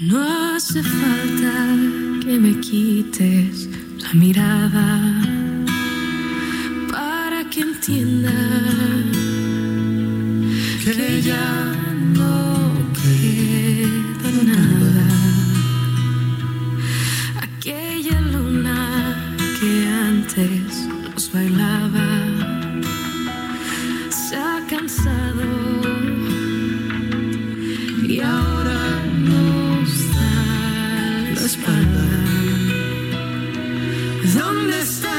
No hace falta que me quites la mirada para que entienda que ya ¿Dónde está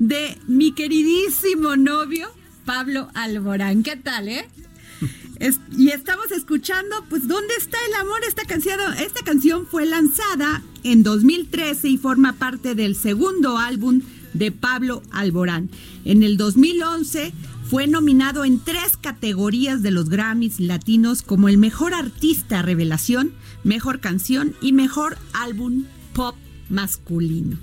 de mi queridísimo novio, Pablo Alborán. ¿Qué tal, eh? Y estamos escuchando, pues, ¿dónde está el amor? Esta canción, esta canción fue lanzada en 2013 y forma parte del segundo álbum de Pablo Alborán. En el 2011 fue nominado en tres categorías de los Grammys latinos como el mejor artista revelación, mejor canción y mejor álbum pop masculino.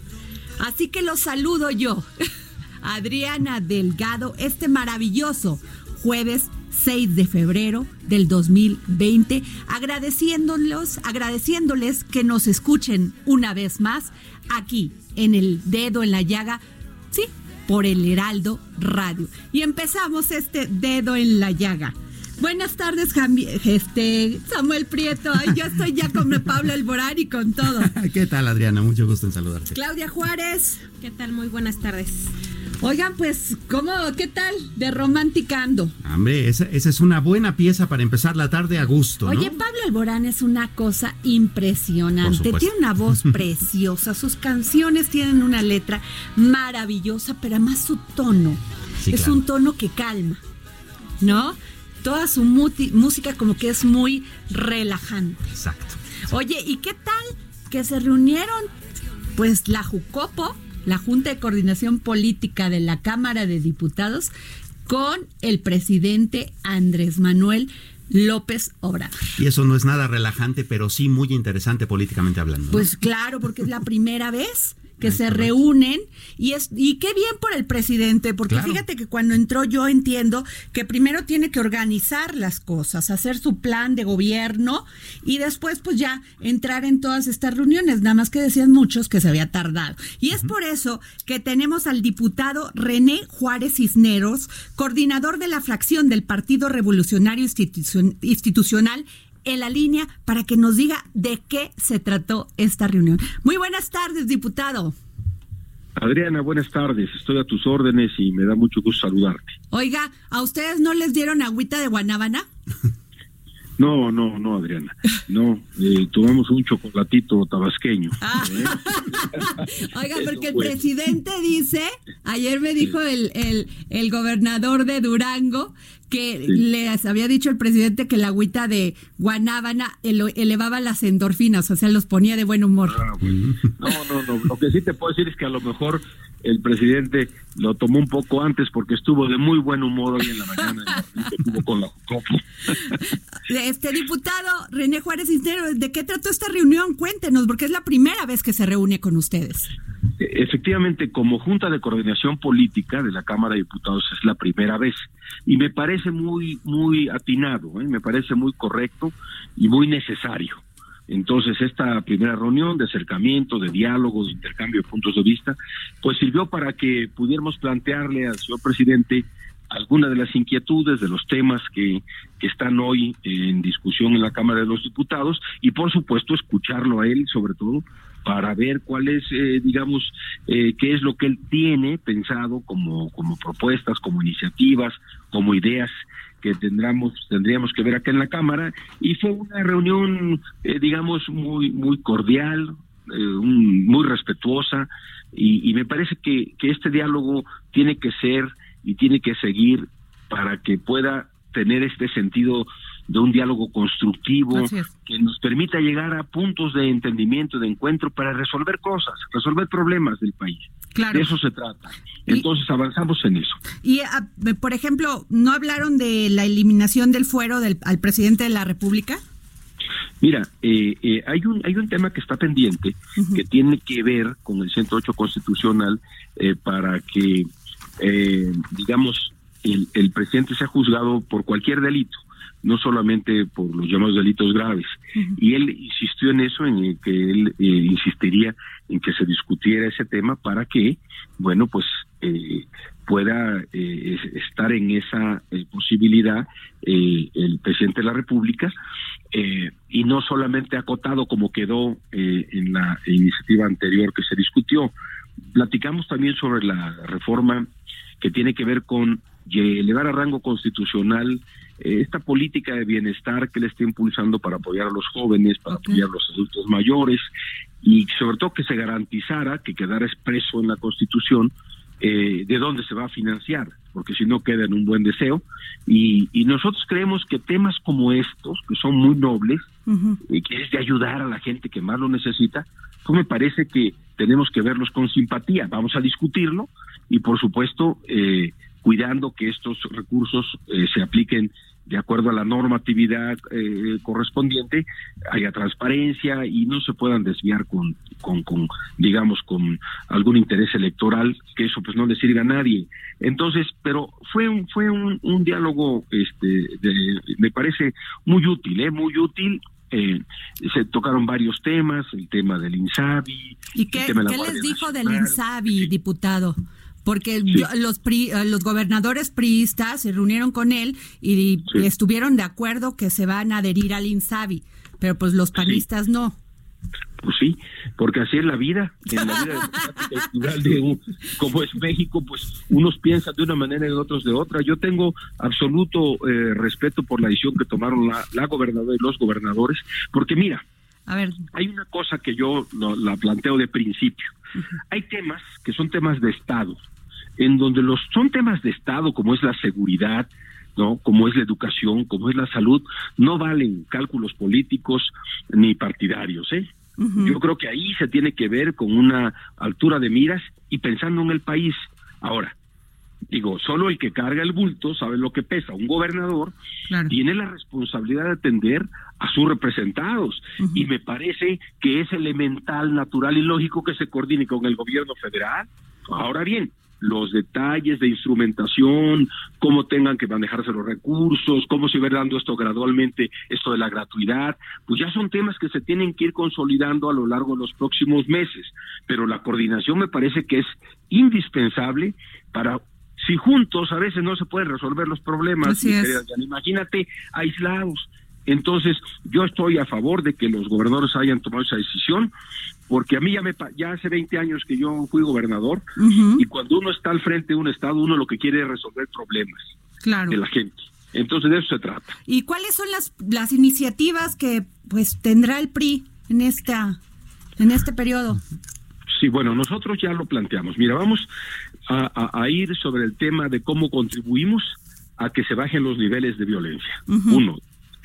Así que los saludo yo, Adriana Delgado, este maravilloso jueves 6 de febrero del 2020, agradeciéndolos, agradeciéndoles que nos escuchen una vez más aquí en el dedo en la llaga, sí, por el Heraldo Radio. Y empezamos este dedo en la llaga. Buenas tardes, Jambi- este, Samuel Prieto. Ay, yo estoy ya con Pablo Alborán y con todo. ¿Qué tal, Adriana? Mucho gusto en saludarte. Claudia Juárez. ¿Qué tal? Muy buenas tardes. Oigan, pues, ¿cómo, qué tal de romanticando? Hombre, esa, esa es una buena pieza para empezar la tarde a gusto, ¿no? Oye, Pablo Alborán es una cosa impresionante. Tiene una voz preciosa. Sus canciones tienen una letra maravillosa, pero además su tono. Sí, es claro. un tono que calma, ¿no? Toda su música como que es muy relajante. Exacto. Oye, ¿y qué tal que se reunieron? Pues la Jucopo, la Junta de Coordinación Política de la Cámara de Diputados, con el presidente Andrés Manuel López Obrador. Y eso no es nada relajante, pero sí muy interesante políticamente hablando. ¿no? Pues claro, porque es la primera vez que Ah, se correcto. reúnen y es y qué bien por el presidente, porque Claro. fíjate que cuando entró yo entiendo que primero tiene que organizar las cosas, hacer su plan de gobierno y después pues ya entrar en todas estas reuniones, nada más que decían muchos que se había tardado. Y es por eso que tenemos al diputado René Juárez Cisneros, coordinador de la fracción del Partido Revolucionario Institucion- Institucional en la línea para que nos diga de qué se trató esta reunión. Muy buenas tardes, diputado. Adriana, buenas tardes. Estoy a tus órdenes y me da mucho gusto saludarte. Oiga, ¿a ustedes no les dieron agüita de guanábana? No, no, no, Adriana. No, eh, tomamos un chocolatito tabasqueño. Ah. ¿eh? Oiga, porque el presidente dice, ayer me dijo el, el, el gobernador de Durango que Sí. les había dicho el presidente que la agüita de guanábana elevaba las endorfinas, o sea, los ponía de buen humor. Ah, bueno. No, no, no. Lo que sí te puedo decir es que a lo mejor el presidente lo tomó un poco antes porque estuvo de muy buen humor hoy en la mañana en la que tuvo con la Jucopo. Este diputado René Juárez Cisneros, ¿de qué trató esta reunión? Cuéntenos, porque es la primera vez que se reúne con ustedes. Efectivamente, como Junta de Coordinación Política de la Cámara de Diputados es la primera vez y me parece muy muy atinado, ¿eh? me parece muy correcto y muy necesario. Entonces, esta primera reunión de acercamiento, de diálogo, de intercambio de puntos de vista, pues sirvió para que pudiéramos plantearle al señor presidente algunas de las inquietudes de los temas que, están hoy en discusión en la Cámara de los Diputados y, por supuesto, escucharlo a él, sobre todo, para ver cuál es, eh, digamos, eh, qué es lo que él tiene pensado como, como propuestas, como iniciativas, como ideas que tendremos, tendríamos que ver acá en la Cámara. Y fue una reunión, eh, digamos, muy, muy cordial, eh, un- muy respetuosa, y, y me parece que, que este diálogo tiene que ser y tiene que seguir para que pueda tener este sentido de un diálogo constructivo que nos permita llegar a puntos de entendimiento, de encuentro para resolver cosas, resolver problemas del país. Claro. De eso se trata. Entonces avanzamos en eso. Y, ah, por ejemplo, ¿no hablaron de la eliminación del fuero del, al presidente de la República? Mira, eh, eh, hay un hay un tema que está pendiente que tiene que ver con el 108 constitucional eh, para que, eh, digamos, el, el presidente sea juzgado por cualquier delito, no solamente por los llamados delitos graves. Y él insistió en eso, en que él eh, insistiría en que se discutiera ese tema para que, bueno, pues eh, pueda eh, es- estar en esa eh, posibilidad eh, el presidente de la República eh, y no solamente acotado como quedó eh, en la iniciativa anterior que se discutió. Platicamos también sobre la reforma que tiene que ver con ye- elevar a rango constitucional eh, esta política de bienestar que le está impulsando para apoyar a los jóvenes, para apoyar a los adultos mayores y sobre todo que se garantizara, que quedara expreso en la Constitución eh, de dónde se va a financiar, porque si no queda en un buen deseo. Y, y nosotros creemos que temas como estos, que son muy nobles, Ujú. y que es de ayudar a la gente que más lo necesita, pues me parece que tenemos que verlos con simpatía. Vamos a discutirlo y, por supuesto, eh, cuidando que estos recursos eh, se apliquen de acuerdo a la normatividad eh, correspondiente, haya transparencia y no se puedan desviar con, con, con, digamos, con algún interés electoral, que eso pues no le sirve a nadie. Entonces, pero fue un, fue un, un diálogo, este, de- me parece muy útil, ¿eh? muy útil. Eh, se tocaron varios temas, el tema del INSABI. ¿Y el qué, tema de la qué Guardia les dijo del. INSABI, diputado? Porque Sí. yo- los, pri- eh, los gobernadores priistas se reunieron con él y Sí. estuvieron de acuerdo que se van a adherir al INSABI, pero pues los panistas no. Pues sí, porque así es la vida, en la vida plural de un, como es México, pues unos piensan de una manera y otros de otra. Yo tengo absoluto eh, respeto por la decisión que tomaron la, la gobernadora y los gobernadores, porque mira, A ver, hay una cosa que yo lo- la planteo de principio. Hay temas que son temas de Estado, en donde los son temas de Estado, como es la seguridad, no, como es la educación, como es la salud, no valen cálculos políticos ni partidarios, ¿eh? Yo creo que ahí se tiene que ver con una altura de miras y pensando en el país. Ahora, digo, solo el que carga el bulto sabe lo que pesa. Un gobernador Claro. tiene la responsabilidad de atender a sus representados y me parece que es elemental, natural y lógico que se coordine con el gobierno federal. Ahora bien, los detalles de instrumentación, cómo tengan que manejarse los recursos, cómo se va dando esto gradualmente, esto de la gratuidad, pues ya son temas que se tienen que ir consolidando a lo largo de los próximos meses. Pero la coordinación me parece que es indispensable para si juntos a veces no se pueden resolver los problemas, Así es. imagínate aislados. Entonces, yo estoy a favor de que los gobernadores hayan tomado esa decisión, porque a mí ya, me, ya hace 20 años que yo fui gobernador, y cuando uno está al frente de un Estado, uno lo que quiere es resolver problemas claro. de la gente. Entonces de eso se trata. ¿Y cuáles son las, las iniciativas que pues tendrá el PRI en esta en este periodo? Sí, bueno, nosotros ya lo planteamos. Mira, vamos a, ir sobre el tema de cómo contribuimos a que se bajen los niveles de violencia. Uno,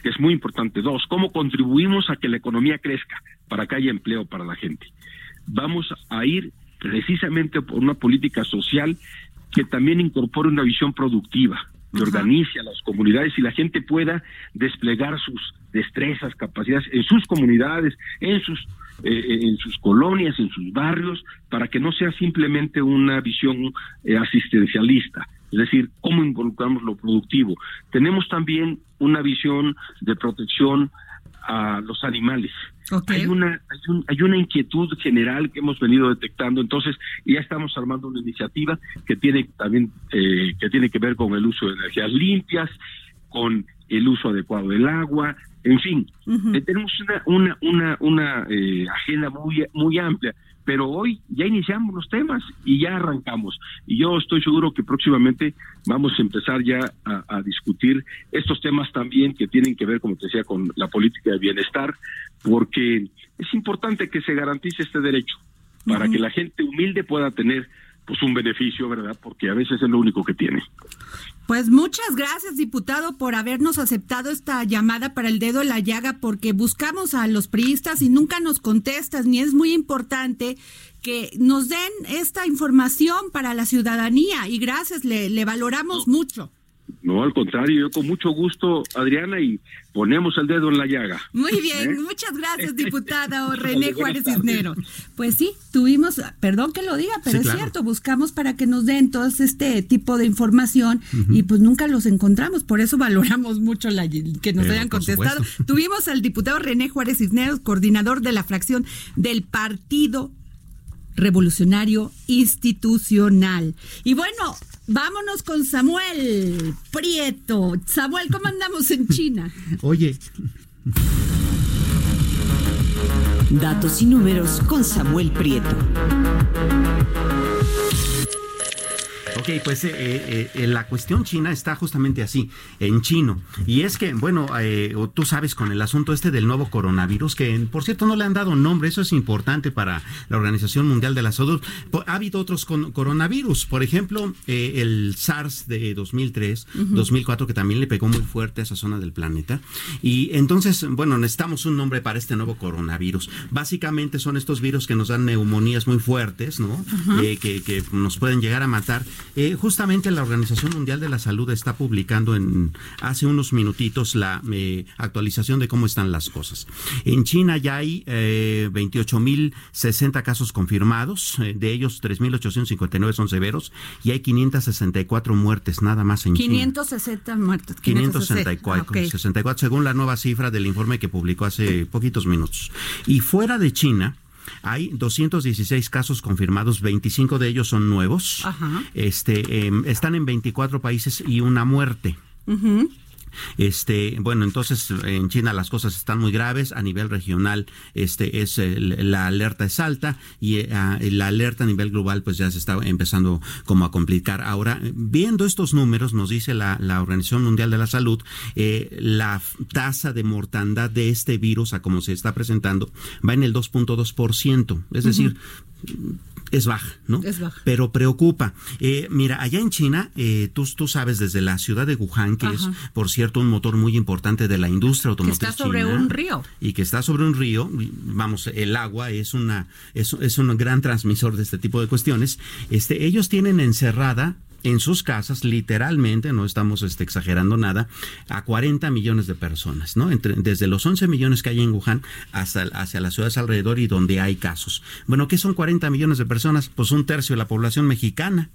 que es muy importante. Dos, cómo contribuimos a que la economía crezca para que haya empleo para la gente. Vamos a ir precisamente por una política social que también incorpore una visión productiva, que organice a las comunidades y la gente pueda desplegar sus destrezas, capacidades en sus comunidades, en sus eh, en sus colonias, en sus barrios, para que no sea simplemente una visión eh, asistencialista, es decir, cómo involucramos lo productivo. Tenemos también una visión de protección a los animales. Hay una hay, una inquietud general que hemos venido detectando, entonces ya estamos armando una iniciativa que tiene también eh, que tiene que ver con el uso de energías limpias, con el uso adecuado del agua, en fin, eh, tenemos una una una, una eh, agenda muy muy amplia, pero hoy ya iniciamos los temas y ya arrancamos. Y yo estoy seguro que próximamente vamos a empezar ya a, discutir estos temas también que tienen que ver, como te decía, con la política de bienestar, porque es importante que se garantice este derecho para que la gente humilde pueda tener pues un beneficio, ¿verdad? Porque a veces es lo único que tiene. Pues muchas gracias, diputado, por habernos aceptado esta llamada para el dedo en la llaga, porque buscamos a los priistas y nunca nos contestas, ni es muy importante que nos den esta información para la ciudadanía. Y gracias, le, le valoramos mucho. No, al contrario, yo con mucho gusto, Adriana, y ponemos el dedo en la llaga. Muy bien, ¿Eh? muchas gracias, diputada René Juárez Cisneros. Pues sí, tuvimos, perdón que lo diga, pero es cierto, buscamos para que nos den todo este tipo de información y pues nunca los encontramos, por eso valoramos mucho la, que nos hayan contestado. Tuvimos al diputado René Juárez Cisneros, coordinador de la fracción del Partido Revolucionario Institucional. Y bueno, Vámonos con Samuel Prieto. Samuel, ¿cómo andamos en China? Oye. Datos y números con Samuel Prieto. Ok, pues eh, eh, eh, la cuestión china está justamente así, en chino. Y es que, bueno, tú sabes con el asunto este del nuevo coronavirus, que por cierto no le han dado nombre, eso es importante para la Organización Mundial de la Salud. Ha habido otros coronavirus, por ejemplo, el SARS de 2003, 2004, que también le pegó muy fuerte a esa zona del planeta. Y entonces, bueno, necesitamos un nombre para este nuevo coronavirus. Básicamente son estos virus que nos dan neumonías muy fuertes, ¿no? que, que nos pueden llegar a matar eh, justamente la Organización Mundial de la Salud está publicando en hace unos minutitos la eh, actualización de cómo están las cosas. En China ya hay eh, 28.060 casos confirmados, eh, de ellos 3.859 son severos y hay 564 muertes nada más en 560 muertes. 564, 64 según la nueva cifra del informe que publicó hace poquitos minutos. Y fuera de China, hay 216 casos confirmados, 25 de ellos son nuevos. Este, em, están en 24 países y una muerte. Este, bueno, entonces en China las cosas están muy graves a nivel regional. Este es la alerta es alta y eh, la alerta a nivel global pues ya se está empezando como a complicar. Ahora, viendo estos números, nos dice la, Organización Mundial de la Salud, eh, la tasa de mortandad de este virus, a como se está presentando, va en el 2.2%. Es decir, es baja, ¿no? Es baja. Pero preocupa. Eh, mira, allá en China, eh, tú, tú sabes, desde la ciudad de Wuhan, que es, por cierto, un motor muy importante de la industria automotriz. Que está sobre un río. Y que está sobre un río, vamos, el agua es una, es, es un gran transmisor de este tipo de cuestiones. Este, ellos tienen encerrada en sus casas, literalmente, no estamos este, exagerando nada, a 40 millones de personas, ¿no? Entre, desde los 11 millones que hay en Wuhan hasta hacia las ciudades alrededor y donde hay casos. Bueno, ¿qué son 40 millones de personas? Pues un tercio de la población mexicana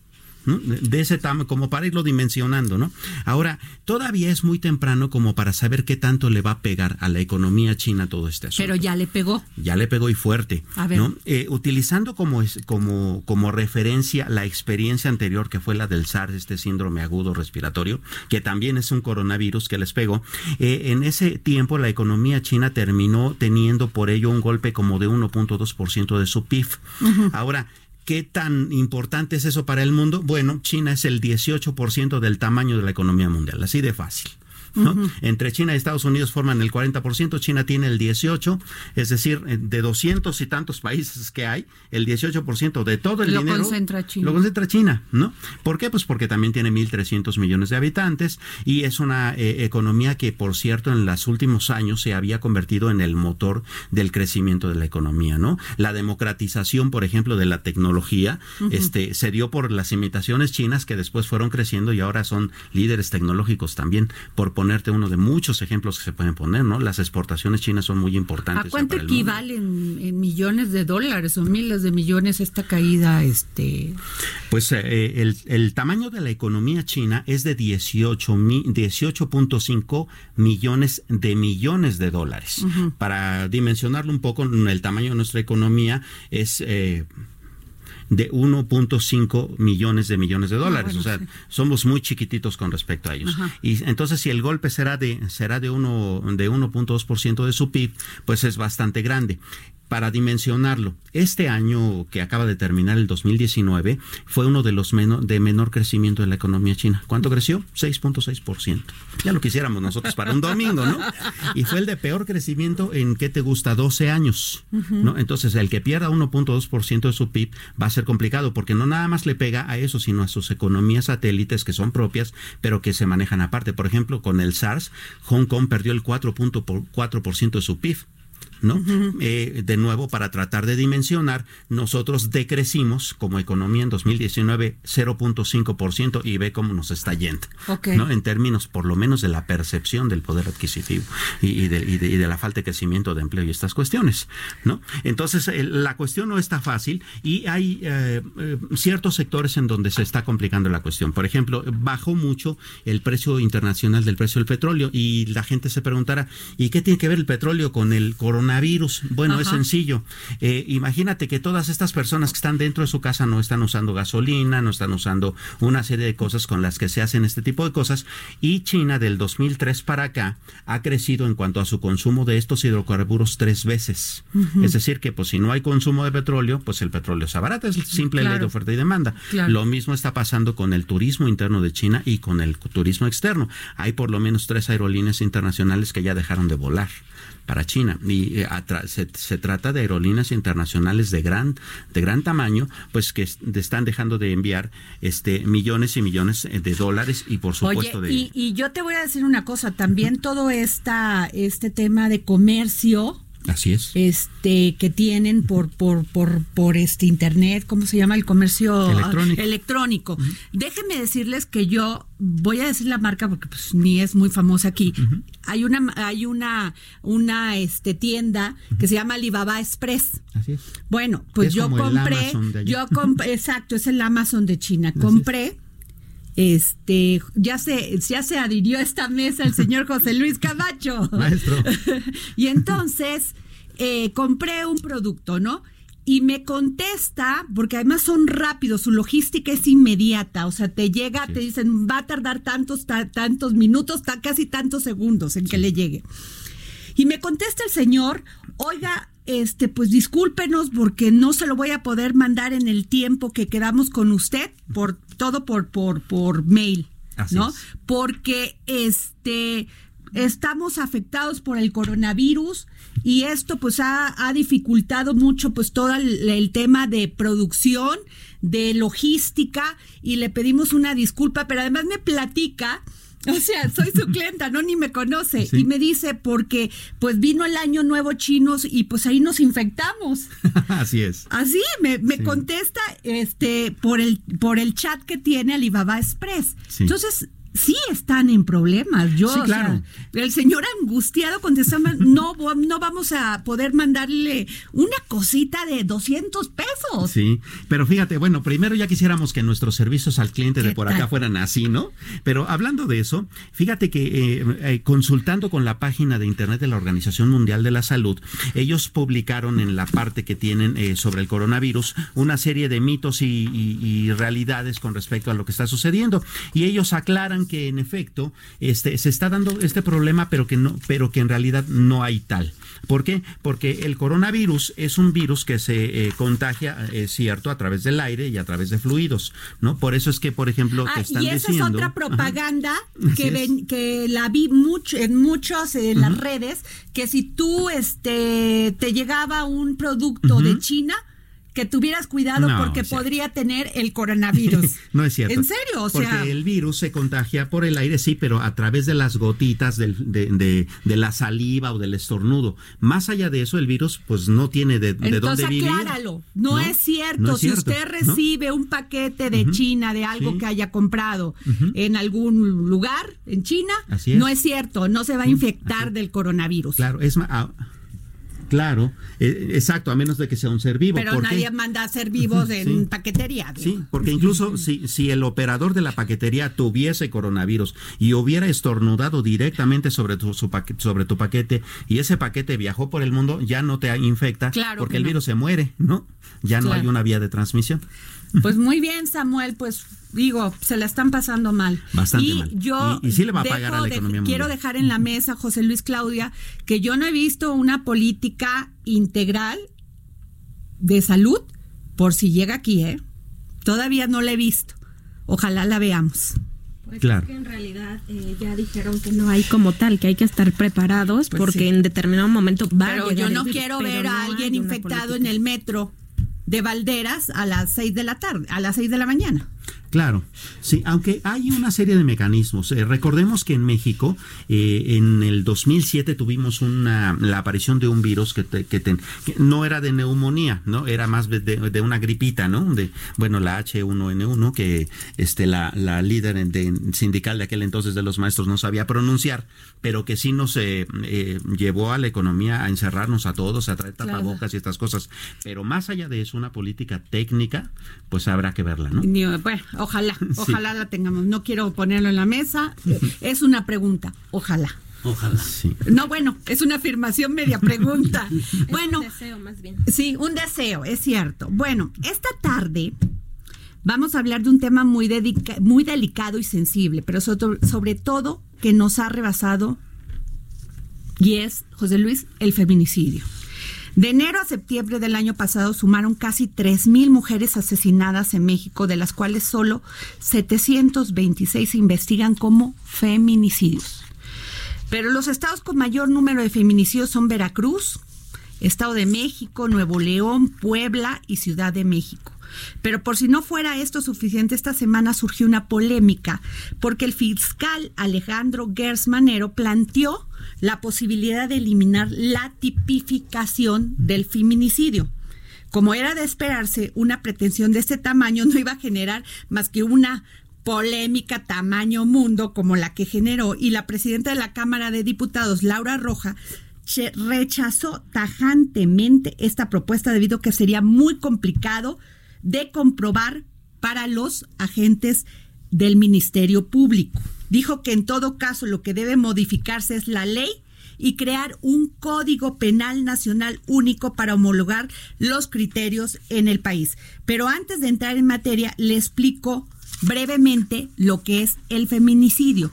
de ese tamaño, como para irlo dimensionando, ¿no? Ahora, todavía es muy temprano como para saber qué tanto le va a pegar a la economía china todo este asunto. Pero ya le pegó. Ya le pegó y fuerte. A ver. ¿no? Eh, utilizando como, como, como referencia la experiencia anterior que fue la del SARS, este síndrome agudo respiratorio, que también es un coronavirus que les pegó, eh, en ese tiempo la economía china terminó teniendo por ello un golpe como de 1.2% de su PIB. Ahora, ¿Qué tan importante es eso para el mundo? Bueno, China es el 18% del tamaño de la economía mundial, así de fácil. Entre China y Estados Unidos forman el 40%, China tiene el 18%, es decir, eh, de 200 y tantos países que hay, el 18% de todo el dinero lo concentra China. Lo concentra China, ¿no? ¿Por qué? Pues porque también tiene 1.300 millones de habitantes y es una eh, economía que, por cierto, en los últimos años se había convertido en el motor del crecimiento de la economía, ¿no? La democratización, por ejemplo, de la tecnología, este, se dio por las imitaciones chinas que después fueron creciendo y ahora son líderes tecnológicos también, por ponerte uno de muchos ejemplos que se pueden poner, ¿no? Las exportaciones chinas son muy importantes. ¿A cuánto equivalen en millones de dólares o miles de millones esta caída? Este... Pues eh, el, el, tamaño de la economía china es de 18 18.5 millones de millones de dólares. Para dimensionarlo un poco, el tamaño de nuestra economía es... Eh, de 1.5 millones de millones de ah, dólares. o sea, somos muy chiquititos con respecto a ellos. Y entonces si el golpe será de será de uno de 1.2% de su PIB, pues es bastante grande para dimensionarlo, este año que acaba de terminar, el 2019, fue uno de los de menor crecimiento de la economía china. ¿Cuánto creció? 6.6%. Ya lo quisiéramos nosotros para un domingo, ¿no? Y fue el de peor crecimiento en, ¿qué te gusta? 12 años, ¿no? Entonces, el que pierda 1.2% de su PIB va a ser complicado porque no nada más le pega a eso, sino a sus economías satélites que son propias, pero que se manejan aparte. Por ejemplo, con el SARS, Hong Kong perdió el 4.4% de su PIB. ¿No? Eh, de nuevo, para tratar de dimensionar, nosotros decrecimos como economía en 2019 0.5% y ve cómo nos está yendo, ¿no? En términos, por lo menos, de la percepción del poder adquisitivo y, de, la falta de crecimiento de empleo y estas cuestiones, ¿no? Entonces, eh, la cuestión no está fácil y hay eh, ciertos sectores en donde se está complicando la cuestión. Por ejemplo, bajó mucho el precio internacional del precio del petróleo y la gente se preguntará, ¿y qué tiene que ver el petróleo con el coronavirus? Coronavirus? Bueno, es sencillo. Eh, imagínate que todas estas personas que están dentro de su casa no están usando gasolina, no están usando una serie de cosas con las que se hacen este tipo de cosas. Y China del 2003 para acá ha crecido en cuanto a su consumo de estos hidrocarburos tres veces. Es decir, que pues si no hay consumo de petróleo, pues el petróleo se abarata. Es simple ley de oferta y demanda. Lo mismo está pasando con el turismo interno de China y con el turismo externo. Hay por lo menos tres aerolíneas internacionales que ya dejaron de volar para China. Y eh, se, trata de aerolíneas internacionales de gran, de gran tamaño, pues que están dejando de enviar este millones y millones eh, de dólares y por supuesto de... Y, y yo te voy a decir una cosa, también todo esta, este tema de comercio Así es. Este que tienen por por por por este internet, ¿cómo se llama el comercio electrónico? Déjenme decirles que yo voy a decir la marca porque pues ni es muy famosa aquí. Hay una hay una una este tienda que se llama Alibaba Express. Así es. Bueno, pues yo compré yo compré exacto, es el Amazon de China. compré este, ya se, ya se adhirió a esta mesa el señor José Luis Camacho. Maestro. y entonces eh, compré un producto, ¿no? Y me contesta, porque además son rápidos, su logística es inmediata, o sea, te llega, te dicen, va a tardar tantos, tantos minutos, casi tantos segundos en que le llegue. Y me contesta el señor, oiga, este, pues discúlpenos porque no se lo voy a poder mandar en el tiempo que quedamos con usted, por todo por, por, por mail, ¿no? Porque este estamos afectados por el coronavirus y esto pues ha, ha dificultado mucho pues todo el, tema de producción, de logística y le pedimos una disculpa, pero además me platica O sea, soy su clienta, no ni me conoce. Y me dice, porque pues vino el año nuevo chinos y pues ahí nos infectamos. Así es. Así, me, me contesta este por el, por el chat que tiene Alibaba Express. Entonces, sí están en problemas. Yo, sí, claro. el señor angustiado contestaba, no, no vamos a poder mandarle una cosita de 200 pesos. Sí, pero fíjate, bueno, primero ya quisiéramos que nuestros servicios al cliente de por acá fueran así, ¿no? Pero hablando de eso, fíjate que eh, eh, consultando con la página de internet de la Organización Mundial de la Salud, ellos publicaron en la parte que tienen eh, sobre el coronavirus una serie de mitos y realidades con respecto a lo que está sucediendo. Y ellos aclaran que en efecto este, se está dando este problema, pero que no, pero que en realidad no hay tal. ¿Por qué? Porque el coronavirus es un virus que se eh, contagia, es cierto, a través del aire y a través de fluidos, ¿no? Por eso es que, por ejemplo, te Ah, están y esa diciendo. es otra propaganda Ajá. que ven, que la vi mucho en muchos en las redes que si tú este te llegaba un producto de China que tuvieras cuidado No, porque o sea. podría tener el coronavirus. No es cierto. En serio, o Porque sea, el virus se contagia por el aire, sí, pero a través de las gotitas del- de, de- de la saliva o del estornudo. Más allá de eso, el virus, pues no tiene de, de entonces dónde vivir. acláralo. No, es cierto. No es si usted recibe un paquete de China de algo Sí. que haya comprado en algún lugar en China, Así es. no es cierto. No se va a infectar del coronavirus. Claro, es ma- ah, claro, eh, exacto, a menos de que sea un ser vivo. Pero nadie manda a hacer vivos en Sí. paquetería. Sí, porque incluso si, si el operador de la paquetería tuviese coronavirus y hubiera estornudado directamente sobre tu, su paque- sobre tu paquete y ese paquete viajó por el mundo, ya no te infecta Claro porque que el no. virus se muere, ¿no? Ya no Claro. hay una vía de transmisión. Pues muy bien, Samuel, pues digo, se la están pasando mal. Bastante y mal. Yo Y- y sí le va a pagar a la de- economía Quiero dejar en la mesa, José Luis Claudia, que yo no he visto una política integral de salud por si llega aquí, ¿eh? Todavía no la he visto. Ojalá la veamos. Pues Claro. es que en realidad eh, ya dijeron que no hay como tal, que hay que estar preparados Pues porque sí. en determinado momento va a llegar yo no quiero ver no a alguien infectado política. en el metro de Valderas a las seis de la tarde, a las seis de la mañana. Claro, sí, aunque hay una serie de mecanismos. Eh, recordemos que en México, eh, en el 2007 tuvimos una, la aparición de un virus que, te- que, te- que no era de neumonía, no, era más de, de una gripita, ¿no? De, bueno, la H1N1 que este la, la líder de- sindical de aquel entonces de los maestros no sabía pronunciar, pero que sí nos eh, eh, llevó a la economía a encerrarnos a todos, a traer Claro. tapabocas y estas cosas. Pero más allá de eso, una política técnica, pues habrá que verla, ¿no? Ni- Bueno, ojalá, ojalá la tengamos. No quiero ponerlo en la mesa. Es una pregunta, ojalá. Ojalá. Sí. No, bueno, es una afirmación media pregunta. bueno, Un deseo más bien. sí, un deseo, es cierto. Bueno, esta tarde vamos a hablar de un tema muy, dedica- muy delicado y sensible, pero sobre, sobre todo que nos ha rebasado y es, José Luis, el feminicidio. De enero a septiembre del año pasado sumaron casi 3.000 mujeres asesinadas en México, de las cuales solo 726 se investigan como feminicidios. Pero los estados con mayor número de feminicidios son Veracruz, Estado de México, Nuevo León, Puebla y Ciudad de México. Pero por si no fuera esto suficiente, esta semana surgió una polémica porque el fiscal Alejandro Gers Manero planteó la posibilidad de eliminar la tipificación del feminicidio. Como era de esperarse, una pretensión de este tamaño no iba a generar más que una polémica tamaño mundo como la que generó y la presidenta de la Cámara de Diputados, Laura Roja, rechazó tajantemente esta propuesta debido a que sería muy complicado de comprobar para los agentes del Ministerio Público. Dijo que en todo caso lo que debe modificarse es la ley y crear un código penal nacional único para homologar los criterios en el país. Pero antes de entrar en materia, le explico brevemente lo que es el feminicidio.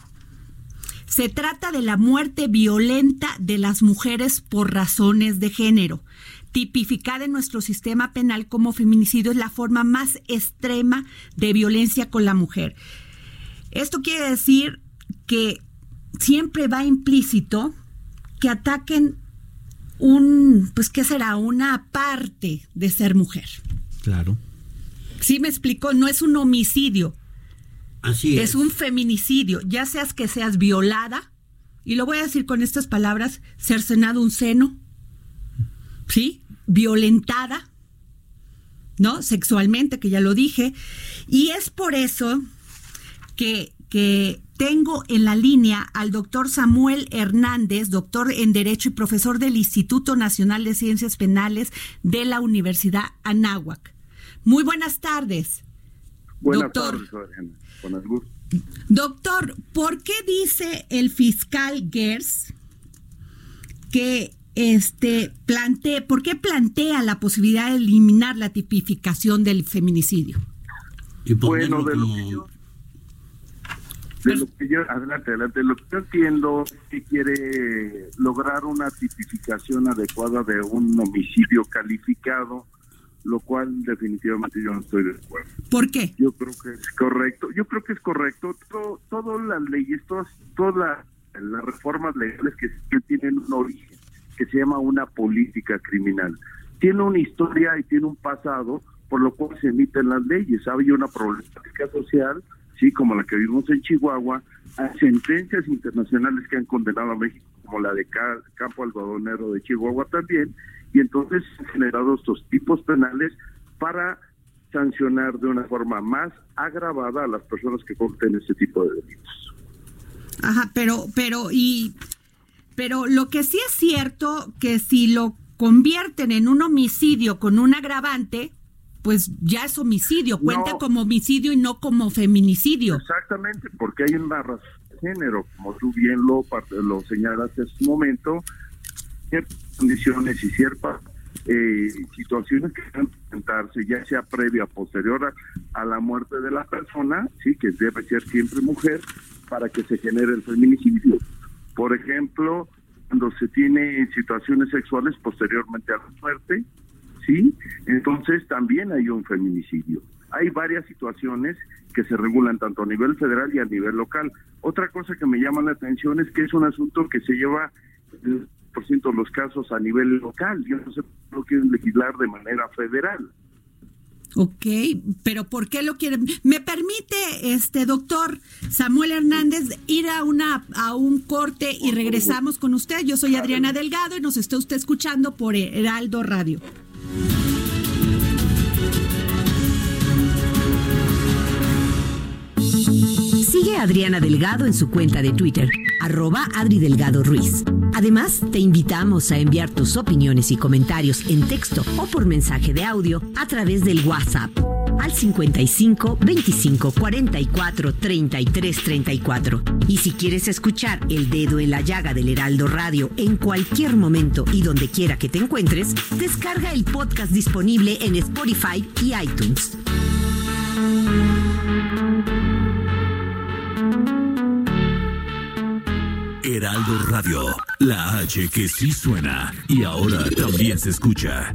Se trata de la muerte violenta de las mujeres por razones de género. Tipificada en nuestro sistema penal como feminicidio es la forma más extrema de violencia con la mujer. Esto quiere decir que siempre va implícito que ataquen un, pues, ¿qué será? Una parte de ser mujer. Claro. Sí me explicó, no es un homicidio, Así es. es un feminicidio, ya seas que seas violada, y lo voy a decir con estas palabras, cercenado un seno, ¿sí? Violentada, ¿no? Sexualmente, que ya lo dije, y es por eso que, que tengo en la línea al doctor Samuel Hernández, doctor en Derecho y profesor del Instituto Nacional de Ciencias Penales de la Universidad Anáhuac. Muy buenas tardes. Buenas Doctor. tardes. Con el gusto. Doctor, ¿por qué dice el fiscal Gers que este plantee, por qué plantea la posibilidad de eliminar la tipificación del feminicidio? Y Bueno, de lo como- que yo- De lo que yo, adelante, adelante. Lo que yo entiendo es que quiere lograr una tipificación adecuada de un homicidio calificado, lo cual definitivamente yo no estoy de acuerdo. ¿Por qué? Yo creo que es correcto. Yo creo que es correcto. Todo, todas las leyes, todas, todas las reformas legales que, que tienen un origen, que se llama una política criminal. Tiene una historia y tiene un pasado por lo cual se emiten las leyes. Hay una problemática social sí, como la que vimos en Chihuahua, a sentencias internacionales que han condenado a México, como la de Campo Algodonero de Chihuahua también, y entonces han generado estos tipos penales para sancionar de una forma más agravada a las personas que cometen este tipo de delitos. Ajá, pero, pero, y, pero lo que sí es cierto que si lo convierten en un homicidio con un agravante, pues ya es homicidio, cuenta como homicidio y no como feminicidio. Exactamente, porque hay una razón de género, como tú bien lo, lo señalaste hace un momento, ciertas condiciones y ciertas eh, situaciones que deben presentarse, ya sea previa o posterior a, la muerte de la persona, sí, que debe ser siempre mujer, para que se genere el feminicidio. Por ejemplo, cuando se tiene situaciones sexuales posteriormente a la muerte, ¿sí? Entonces también hay un feminicidio. Hay varias situaciones que se regulan tanto a nivel federal y a nivel local. Otra cosa que me llama la atención es que es un asunto que se lleva por ciento de los casos a nivel local. Yo no sé por qué quieren legislar de manera federal. Ok, pero ¿por qué lo quieren? ¿Me permite, este doctor Samuel Hernández, ir a una a un corte y regresamos con usted? Yo soy Adriana Delgado y nos está usted escuchando por Heraldo Radio. Sigue a Adriana Delgado en su cuenta de Twitter, arroba Adri Delgado Ruiz. Además, te invitamos a enviar tus opiniones y comentarios en texto o por mensaje de audio a través del WhatsApp al 55 25 44 33 34. Y si quieres escuchar El Dedo en la Llaga del Heraldo Radio en cualquier momento y donde quiera que te encuentres, descarga el podcast disponible en Spotify y iTunes. Heraldo Radio, la H que sí suena y ahora también se escucha.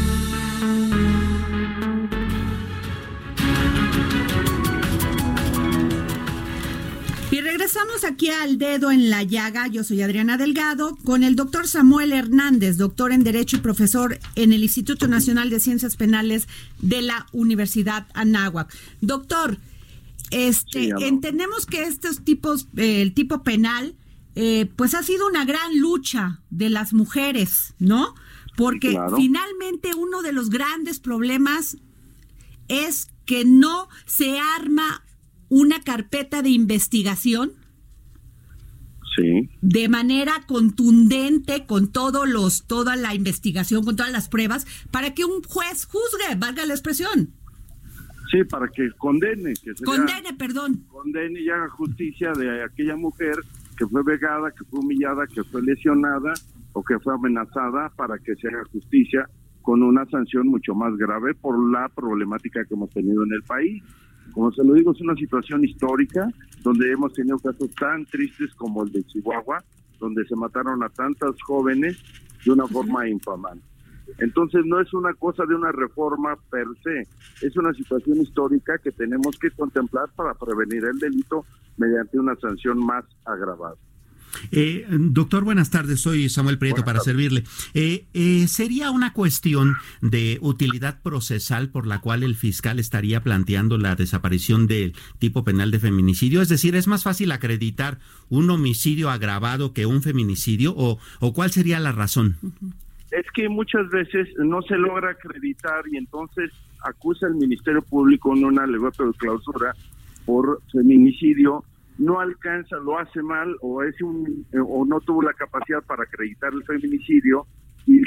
Regresamos aquí al dedo en la llaga. Yo soy Adriana Delgado con el doctor Samuel Hernández, doctor en Derecho y profesor en el Instituto Nacional de Ciencias Penales de la Universidad Anáhuac. Doctor, este, entendemos que estos tipos, eh, el tipo penal, eh, pues ha sido una gran lucha de las mujeres, ¿no? Porque finalmente uno de los grandes problemas es que no se arma una carpeta de investigación sí. de manera contundente con todos los toda la investigación con todas las pruebas para que un juez juzgue valga la expresión. Sí para que condene que condene perdón. condene y haga justicia de aquella mujer que fue vegada que fue humillada que fue lesionada o que fue amenazada para que se haga justicia con una sanción mucho más grave por la problemática que hemos tenido en el país. Como se lo digo, es una situación histórica donde hemos tenido casos tan tristes como el de Chihuahua, donde se mataron a tantas jóvenes de una forma infamante. Entonces no es una cosa de una reforma per se, es una situación histórica que tenemos que contemplar para prevenir el delito mediante una sanción más agravada. Eh, doctor, buenas tardes. Soy Samuel Prieto para servirle. Eh, eh, ¿Sería una cuestión de utilidad procesal por la cual el fiscal estaría planteando la desaparición del tipo penal de feminicidio? Es decir, ¿es más fácil acreditar un homicidio agravado que un feminicidio? ¿O, o cuál sería la razón? es que muchas veces no se logra acreditar y entonces acusa el Ministerio Público en una alegato de clausura por feminicidio, no alcanza, lo hace mal o es un o no tuvo la capacidad para acreditar el feminicidio y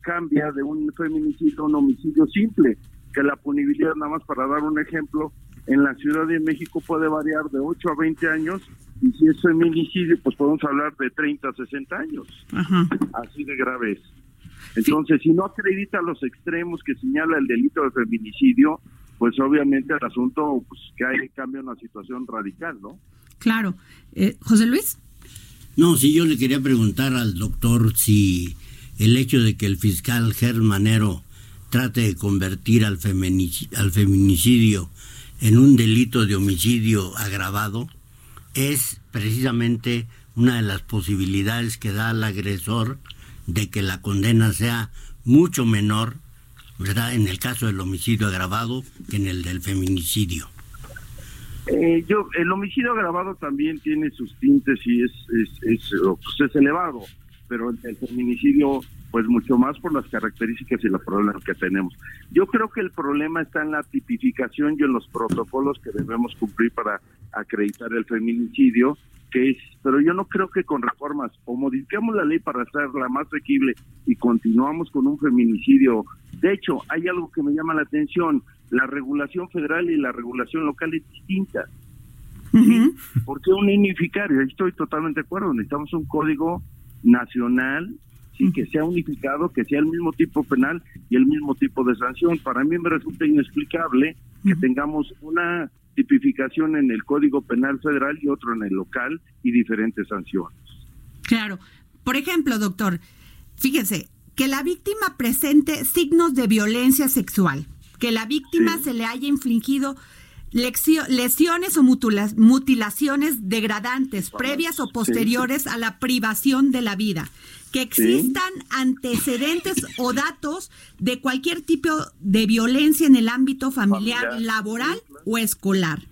cambia de un feminicidio a un homicidio simple, que la punibilidad nada más para dar un ejemplo en la Ciudad de México puede variar de 8 a 20 años y si es feminicidio pues podemos hablar de 30 a 60 años. Así de grave es. Entonces, si no acredita los extremos que señala el delito de feminicidio, pues obviamente el asunto pues que hay cambia una situación radical, ¿no? Claro. Eh, José Luis. No, sí, yo le quería preguntar al doctor si el hecho de que el fiscal Germanero trate de convertir al al feminicidio en un delito de homicidio agravado es precisamente una de las posibilidades que da al agresor de que la condena sea mucho menor, ¿verdad? En el caso del homicidio agravado que en el del feminicidio. Eh, yo, el homicidio agravado también tiene sus tintes y es, es, es, pues es elevado, pero el, feminicidio, pues mucho más por las características y los problemas que tenemos. Yo creo que el problema está en la tipificación y en los protocolos que debemos cumplir para acreditar el feminicidio que es, pero yo no creo que con reformas o modificamos la ley para hacerla más asequible y continuamos con un feminicidio. De hecho, hay algo que me llama la atención, la regulación federal y la regulación local es distinta. ¿Por qué unificar? Estoy totalmente de acuerdo, necesitamos un código nacional sí, que sea unificado, que sea el mismo tipo penal y el mismo tipo de sanción. Para mí me resulta inexplicable que tengamos una tipificación en el Código Penal Federal y otro en el local y diferentes sanciones. Claro. Por ejemplo, doctor, fíjese, que la víctima presente signos de violencia sexual, que la víctima se le haya infligido lesiones o mutilaciones degradantes previas o posteriores a la privación de la vida, que existan antecedentes o datos de cualquier tipo de violencia en el ámbito familiar, laboral o escolar,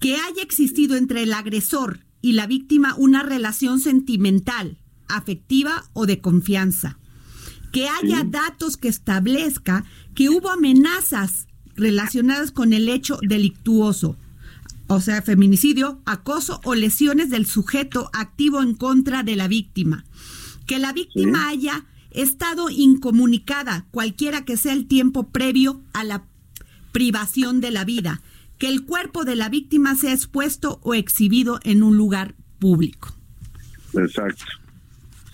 que haya existido entre el agresor y la víctima una relación sentimental, afectiva o de confianza, que haya datos que establezca que hubo amenazas relacionadas con el hecho delictuoso, o sea, feminicidio, acoso o lesiones del sujeto activo en contra de la víctima, que la víctima haya estado incomunicada, cualquiera que sea el tiempo previo a la privación de la vida, que el cuerpo de la víctima sea expuesto o exhibido en un lugar público. Exacto.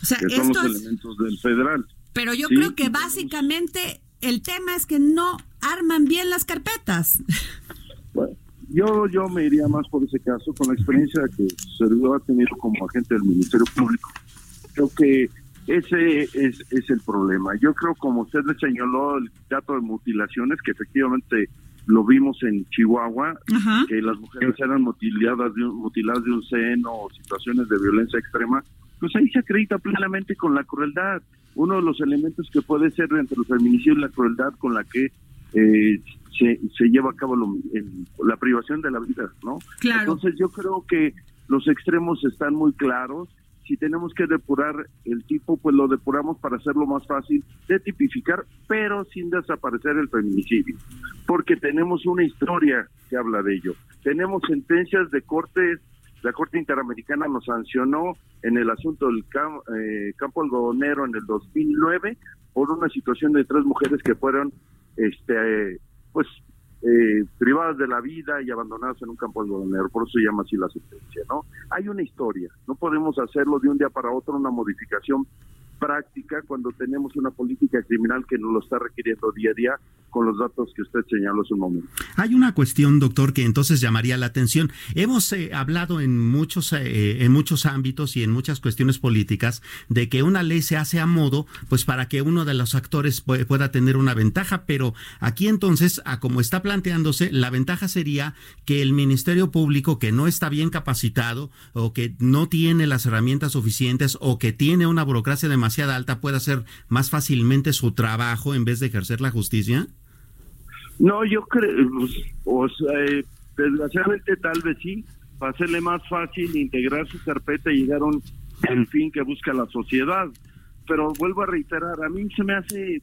O sea, que son los elementos del federal. Pero yo creo que básicamente el tema es que no arman bien las carpetas. Bueno, yo, yo me iría más por ese caso, con la experiencia que Sergio ha tenido como agente del Ministerio Público. Creo que ese es, es el problema. Yo creo, como usted le señaló, el dato de mutilaciones, que efectivamente lo vimos en Chihuahua, que las mujeres eran mutiladas de, un, mutiladas de un seno o situaciones de violencia extrema, pues ahí se acredita plenamente con la crueldad. Uno de los elementos que puede ser entre el feminicidio y la crueldad con la que eh, se, se lleva a cabo la privación de la vida, ¿no? Entonces yo creo que los extremos están muy claros si tenemos que depurar el tipo, pues lo depuramos para hacerlo más fácil de tipificar, pero sin desaparecer el feminicidio, porque tenemos una historia que habla de ello. Tenemos sentencias de corte, la Corte Interamericana nos sancionó en el asunto del eh, campo algodonero en el 2009 por una situación de tres mujeres que fueron, este, pues eh, privadas de la vida y abandonadas en un campo algodonero, por eso se llama así la sentencia, ¿no? Hay una historia, no podemos hacerlo de un día para otro, una modificación práctica cuando tenemos una política criminal que nos lo está requiriendo día a día con los datos que usted señaló hace un momento. Hay una cuestión, doctor, que entonces llamaría la atención. Hemos eh, hablado en muchos, eh, en muchos ámbitos y en muchas cuestiones políticas de que una ley se hace a modo, pues para que uno de los actores pueda tener una ventaja, pero aquí entonces, a como está planteándose, la ventaja sería que el Ministerio Público, que no está bien capacitado o que no tiene las herramientas suficientes o que tiene una burocracia demasiado alta, pueda hacer más fácilmente su trabajo en vez de ejercer la justicia. No, yo creo, pues, o sea, eh, desgraciadamente tal vez sí, para hacerle más fácil integrar su carpeta y llegar a un fin que busca la sociedad. pero vuelvo a reiterar, a mí se me hace,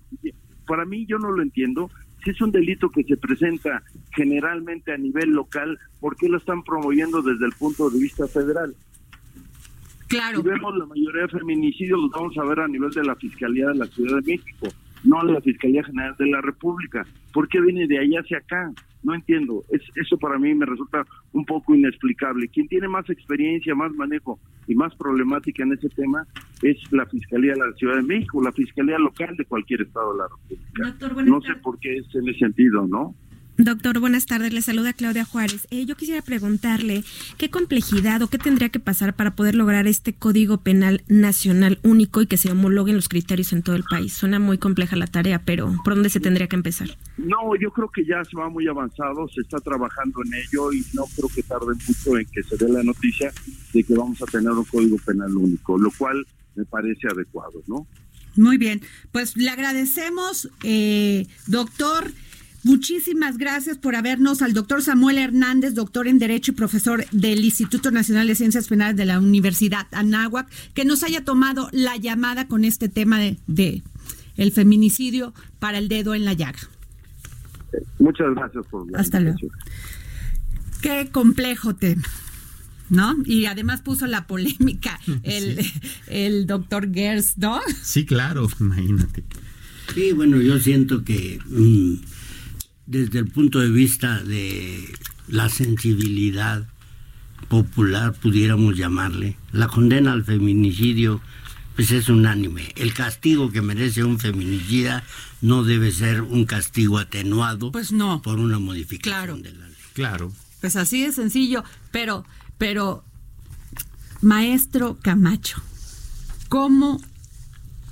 para mí yo no lo entiendo, si es un delito que se presenta generalmente a nivel local, ¿por qué lo están promoviendo desde el punto de vista federal? Claro. Si vemos la mayoría de feminicidios, los vamos a ver a nivel de la Fiscalía de la Ciudad de México, no la Fiscalía General de la República. ¿Por qué viene de allá hacia acá? No entiendo. Es, eso para mí me resulta un poco inexplicable. Quien tiene más experiencia, más manejo y más problemática en ese tema es la Fiscalía de la Ciudad de México, la Fiscalía local de cualquier estado de la República. Doctor, no sé por qué es en ese sentido, ¿no? Doctor, buenas tardes. Le saluda Claudia Juárez. Eh, yo quisiera preguntarle qué complejidad o qué tendría que pasar para poder lograr este Código Penal Nacional único y que se homologuen los criterios en todo el país. Suena muy compleja la tarea, pero ¿por dónde se tendría que empezar? No, yo creo que ya se va muy avanzado, se está trabajando en ello y no creo que tarde mucho en que se dé la noticia de que vamos a tener un código penal único, lo cual me parece adecuado, ¿no? Muy bien, pues le agradecemos, eh, doctor. Muchísimas gracias por habernos al doctor Samuel Hernández, doctor en Derecho y profesor del Instituto Nacional de Ciencias Penales de la Universidad Anáhuac, que nos haya tomado la llamada con este tema de, de el feminicidio para el dedo en la llaga. Muchas gracias por la Hasta luego. Qué complejo tema, ¿no? Y además puso la polémica el, el doctor Gers, ¿no? Sí, claro, imagínate. Sí, bueno, yo siento que mm, desde el punto de vista de la sensibilidad popular, pudiéramos llamarle, la condena al feminicidio, pues es unánime. El castigo que merece un feminicida no debe ser un castigo atenuado Pues no. por una modificación Claro. de la ley. Claro. Pues así de sencillo, pero, pero, maestro Camacho, ¿cómo,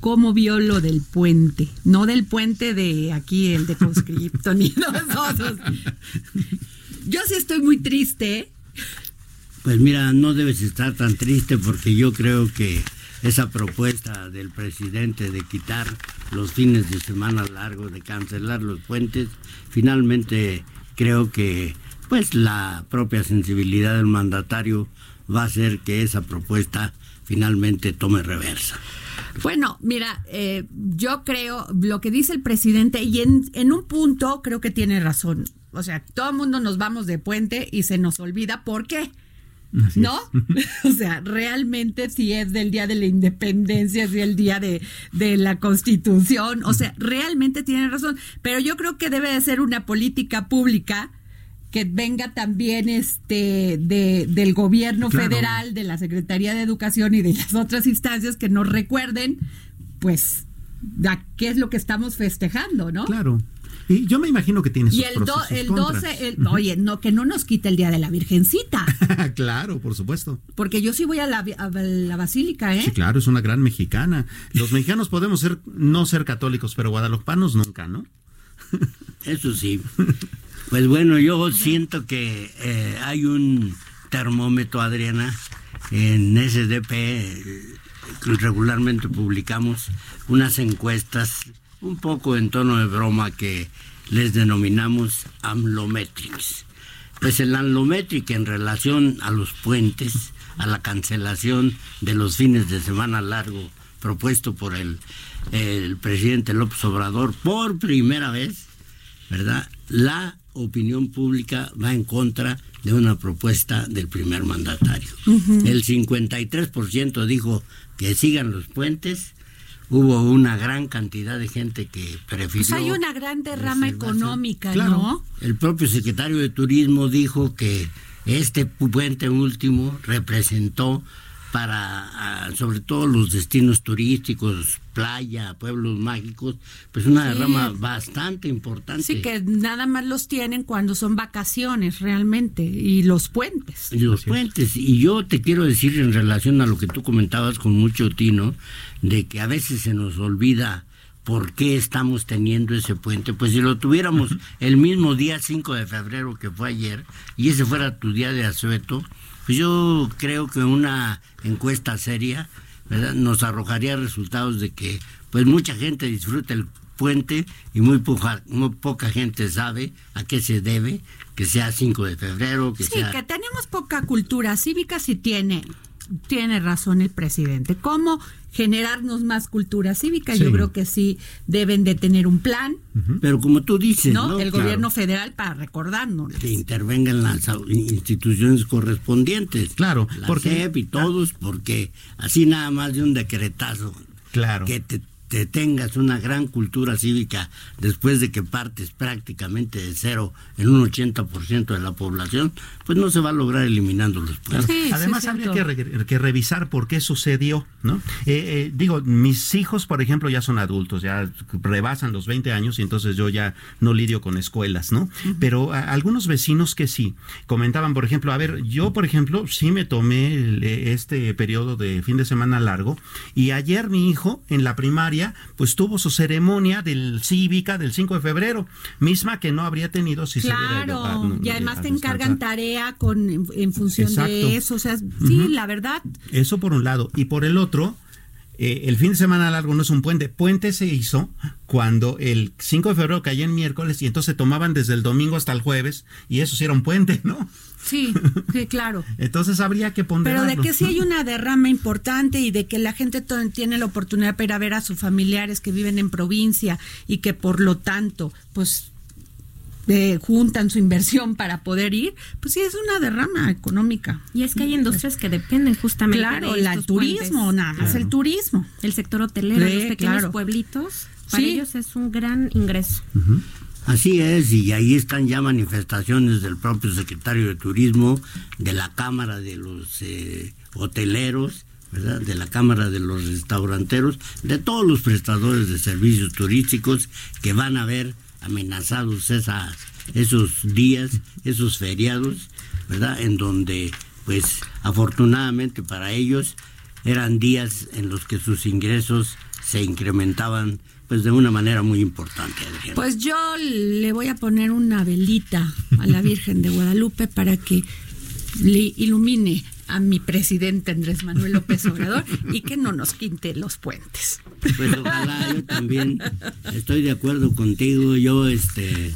cómo vio lo del puente? No del puente de aquí, el de conscripto, ni nosotros. Yo sí estoy muy triste. Pues mira, no debes estar tan triste porque yo creo que esa propuesta del presidente de quitar los fines de semana largos, de cancelar los puentes, finalmente creo que pues la propia sensibilidad del mandatario va a hacer que esa propuesta finalmente tome reversa. Bueno, mira, eh, yo creo lo que dice el presidente y en, en un punto creo que tiene razón. O sea, todo el mundo nos vamos de puente y se nos olvida por qué. Así ¿No? o sea, realmente si es del día de la independencia, si es el día de, de la constitución, o sea, realmente tiene razón. Pero yo creo que debe de ser una política pública que venga también este de, del gobierno Claro. federal, de la Secretaría de Educación y de las otras instancias que nos recuerden, pues, a qué es lo que estamos festejando, ¿no? Claro. Y yo me imagino que tiene sus Y el, do- pros y sus el contras. 12, el- oye, no, que no nos quite el Día de la Virgencita, claro, por supuesto. porque yo sí voy a la, a la basílica, ¿eh? Sí, claro, es una gran mexicana. Los mexicanos podemos ser no ser católicos, pero guadalupanos nunca, ¿no? Eso sí. Pues bueno, yo siento que eh, hay un termómetro, Adriana, en SDP, eh, regularmente publicamos unas encuestas un poco en tono de broma que les denominamos AMLometrics. Pues el AMLometric en relación a los puentes, a la cancelación de los fines de semana largo propuesto por el, el presidente López Obrador por primera vez, ¿verdad? La opinión pública va en contra de una propuesta del primer mandatario. El 53% dijo que sigan los puentes. Hubo una gran cantidad de gente que prefirió. Pues hay una gran derrama económica, Claro. ¿no? El propio secretario de Turismo dijo que este puente último representó para, sobre todo los destinos turísticos, playa, pueblos mágicos, pues una Sí. derrama bastante importante. Sí, que nada más los tienen cuando son vacaciones realmente y los puentes. Y los puentes. Y yo te quiero decir en relación a lo que tú comentabas con mucho tino, de que a veces se nos olvida por qué estamos teniendo ese puente. Pues si lo tuviéramos el mismo día 5 de febrero que fue ayer, y ese fuera tu día de asueto, pues yo creo que una encuesta seria ¿verdad? nos arrojaría resultados de que pues mucha gente disfruta el puente y muy poca, muy poca gente sabe a qué se debe, que sea 5 de febrero, que Sí, sea... que tenemos poca cultura cívica, sí tiene. Tiene razón el presidente. ¿Cómo generarnos más cultura cívica? Sí. Yo creo que sí deben de tener un plan, Pero como tú dices, ¿no? ¿no? el Claro, gobierno federal para recordarnos. que intervengan las instituciones correspondientes. Claro, la porque- CEP y todos, porque así nada más de un decretazo Claro. que te, te tengas una gran cultura cívica después de que partes prácticamente de cero en un 80% de la población, pues no se va a lograr eliminando los pueblos. Sí, Además, sí, habría que, re- que revisar por qué sucedió, ¿no? Eh, eh, digo, mis hijos, por ejemplo, ya son adultos, ya rebasan los 20 años y entonces yo ya no lidio con escuelas, ¿no? Pero a- algunos vecinos que sí comentaban, por ejemplo, a ver, yo, por ejemplo, sí me tomé el- eh, este periodo de fin de semana largo y ayer mi hijo en la primaria, pues tuvo su ceremonia del cívica del 5 de febrero, misma que no habría tenido si se hubiera Claro, no, y además te encargan tarea con en, en función Exacto. de eso, o sea, sí, la verdad, Eso por un lado. Y por el otro, eh, el fin de semana largo no es un puente. Puente se hizo cuando el 5 de febrero caía en miércoles y entonces se tomaban desde el domingo hasta el jueves y eso sí era un puente, ¿no? sí, sí, claro. Entonces habría que Pero ponderarlo. de que sí hay una derrama importante y de que la gente tiene la oportunidad para ir a ver a sus familiares que viven en provincia y que por lo tanto, pues eh, juntan su inversión para poder ir, pues sí es una derrama económica. Y es que hay industrias que dependen justamente Claro, de la- el turismo, puentes. nada más el turismo. El sector hotelero, Sí, los pequeños claro. pueblitos, para Sí. ellos es un gran ingreso. Así es, y ahí están ya manifestaciones del propio secretario de Turismo, de la Cámara de los eh, Hoteleros, ¿verdad? de la Cámara de los Restauranteros, de todos los prestadores de servicios turísticos que van a ver amenazados esas, esos días, esos feriados, ¿verdad? En donde, pues, afortunadamente para ellos eran días en los que sus ingresos se incrementaban, pues, de una manera muy importante, Adriana. Pues yo le voy a poner una velita a la Virgen de Guadalupe para que le ilumine a mi presidente Andrés Manuel López Obrador y que no nos quinte los puentes. Pues ojalá, yo también estoy de acuerdo contigo. Yo este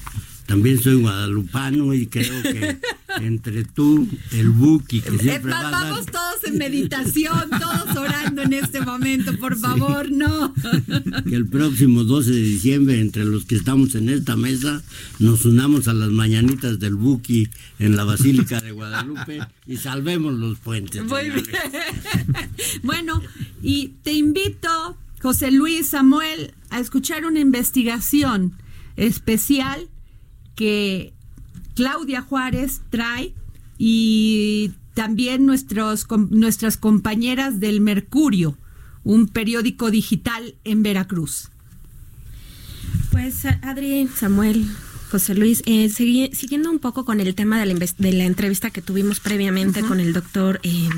también soy guadalupano y creo que entre tú, el Buki, que Eh, siempre va- a vamos todos en meditación, todos orando en este momento, por favor, no. que el próximo 12 de diciembre, entre los que estamos en esta mesa, nos unamos a las mañanitas del Buki en la Basílica de Guadalupe y salvemos los puentes. Muy bien. Bueno, y te invito, José Luis Samuel, a escuchar una investigación especial que Claudia Juárez trae y también nuestros, com- nuestras compañeras del Mercurio, un periódico digital en Veracruz. Pues Adri, Samuel, José Luis, eh, siguiendo un poco con el tema de la, de la entrevista que tuvimos previamente con el doctor eh,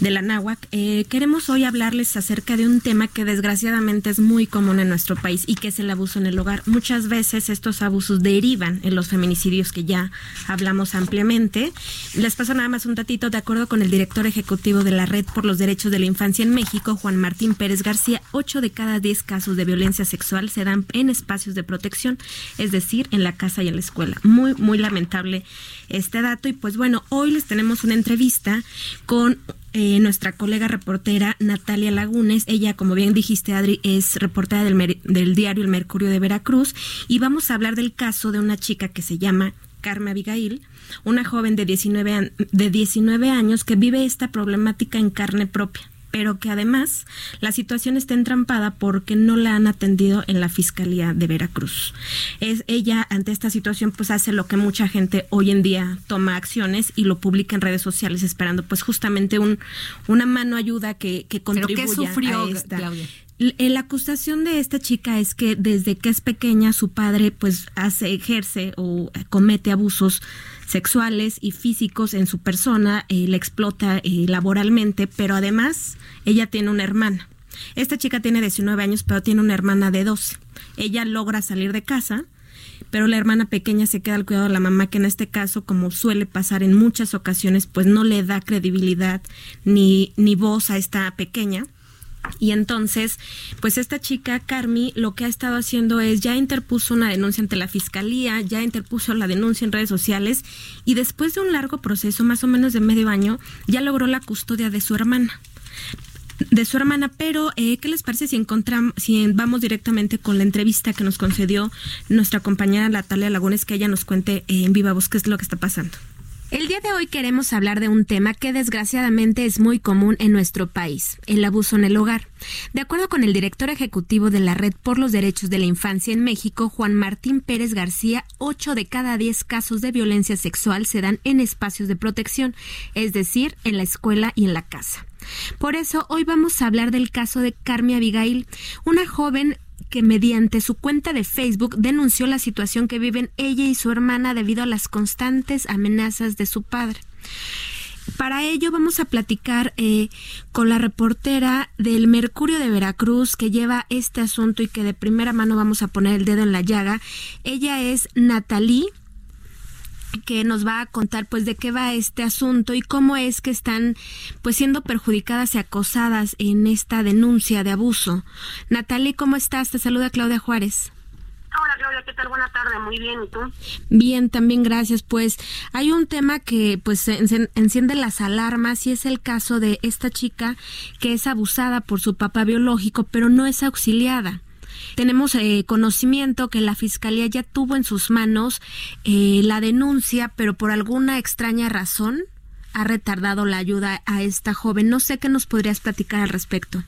de la náhuac, eh, queremos hoy hablarles acerca de un tema que desgraciadamente es muy común en nuestro país y que es el abuso en el hogar. Muchas veces estos abusos derivan en los feminicidios que ya hablamos ampliamente. Les paso nada más un tatito, de acuerdo con el director ejecutivo de la Red por los Derechos de la Infancia en México, Juan Martín Pérez García, 8 de cada 10 casos de violencia sexual se dan en espacios de protección, es decir, en la casa y en la escuela. Muy, muy lamentable este dato. Y pues bueno, hoy les tenemos una entrevista con eh, nuestra colega reportera Natalia Lagunes. Ella, como bien dijiste, Adri, es reportera del, del diario El Mercurio de Veracruz. Y vamos a hablar del caso de una chica que se llama Carmen Abigail, una joven de 19, an- de 19 años que vive esta problemática en carne propia pero que además la situación está entrampada porque no la han atendido en la Fiscalía de Veracruz. Es ella ante esta situación pues hace lo que mucha gente hoy en día toma acciones y lo publica en redes sociales esperando pues justamente un una mano ayuda que, que ¿Pero contribuya qué sufrió, a esta. Claudia? Eh, La acusación de esta chica es que desde que es pequeña su padre pues hace, ejerce o comete abusos sexuales y físicos en su persona, eh, la explota eh, laboralmente, pero además ella tiene una hermana. Esta chica tiene 19 años, pero tiene una hermana de 12. Ella logra salir de casa, pero la hermana pequeña se queda al cuidado de la mamá, que en este caso, como suele pasar en muchas ocasiones, pues no le da credibilidad ni, ni voz a esta pequeña Y entonces, pues esta chica, Carmi, lo que ha estado haciendo es ya interpuso una denuncia ante la fiscalía, ya interpuso la denuncia en redes sociales y después de un largo proceso, más o menos de medio año, ya logró la custodia de su hermana de su hermana, pero eh, ¿qué les parece si encontramos, si vamos directamente con la entrevista que nos concedió nuestra compañera Natalia Lagunes, que ella nos cuente eh, en viva voz qué es lo que está pasando? El día de hoy queremos hablar de un tema que desgraciadamente es muy común en nuestro país, el abuso en el hogar. De acuerdo con el director ejecutivo de la Red por los Derechos de la Infancia en México, Juan Martín Pérez García, 8 de cada 10 casos de violencia sexual se dan en espacios de protección, es decir, en la escuela y en la casa. Por eso hoy vamos a hablar del caso de Carmi Abigail, una joven que mediante su cuenta de Facebook denunció la situación que viven ella y su hermana debido a las constantes amenazas de su padre. Para ello vamos a platicar eh, con la reportera del Mercurio de Veracruz que lleva este asunto y que de primera mano vamos a poner el dedo en la llaga. Ella es Natalie que nos va a contar pues de qué va este asunto y cómo es que están pues siendo perjudicadas y acosadas en esta denuncia de abuso. Natalie, ¿cómo estás? Te saluda Claudia Juárez. Hola Claudia, ¿qué tal? Buena tarde, muy bien, ¿y tú? Bien, también gracias. Pues hay un tema que pues enciende las alarmas y es el caso de esta chica que es abusada por su papá biológico, pero no es auxiliada. Tenemos eh, conocimiento que la Fiscalía ya tuvo en sus manos eh, la denuncia, pero por alguna extraña razón ha retardado la ayuda a esta joven. No sé qué nos podrías platicar al respecto.